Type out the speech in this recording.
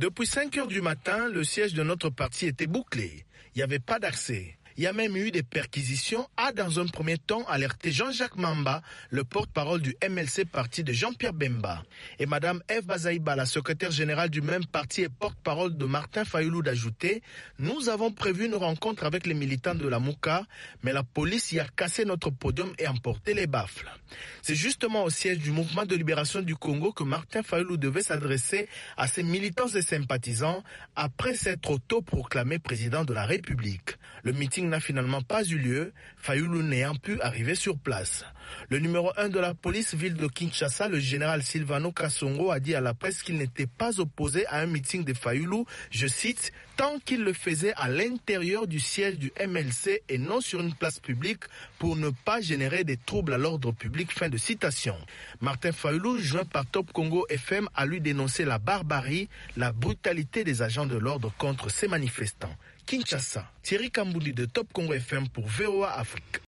Depuis 5 heures du matin, le siège de notre parti était bouclé. Il n'y avait pas d'accès. Il y a même eu des perquisitions, a dans un premier temps alerté Jean-Jacques Mamba, le porte-parole du MLC parti de Jean-Pierre Bemba. Et Madame Eve Bazaïba, la secrétaire générale du même parti et porte-parole de Martin Fayoulou d'ajouter, nous avons prévu une rencontre avec les militants de la Mouka, mais la police y a cassé notre podium et emporté les baffles. C'est justement au siège du mouvement de libération du Congo que Martin Fayoulou devait s'adresser à ses militants et sympathisants après s'être auto-proclamé président de la République. Le meeting n'a finalement pas eu lieu, Fayoulou n'ayant pu arriver sur place. Le numéro 1 de la police ville de Kinshasa, le général Silvano Kassongo, a dit à la presse qu'il n'était pas opposé à un meeting de Fayoulou, je cite, tant qu'il le faisait à l'intérieur du siège du MLC et non sur une place publique pour ne pas générer des troubles à l'ordre public. Fin de citation. Martin Fayoulou, joint par Top Congo FM, a lui dénoncé la barbarie, la brutalité des agents de l'ordre contre ces manifestants. Kinshasa, Thierry Kambouli de Top Congo FM pour VOA Afrique.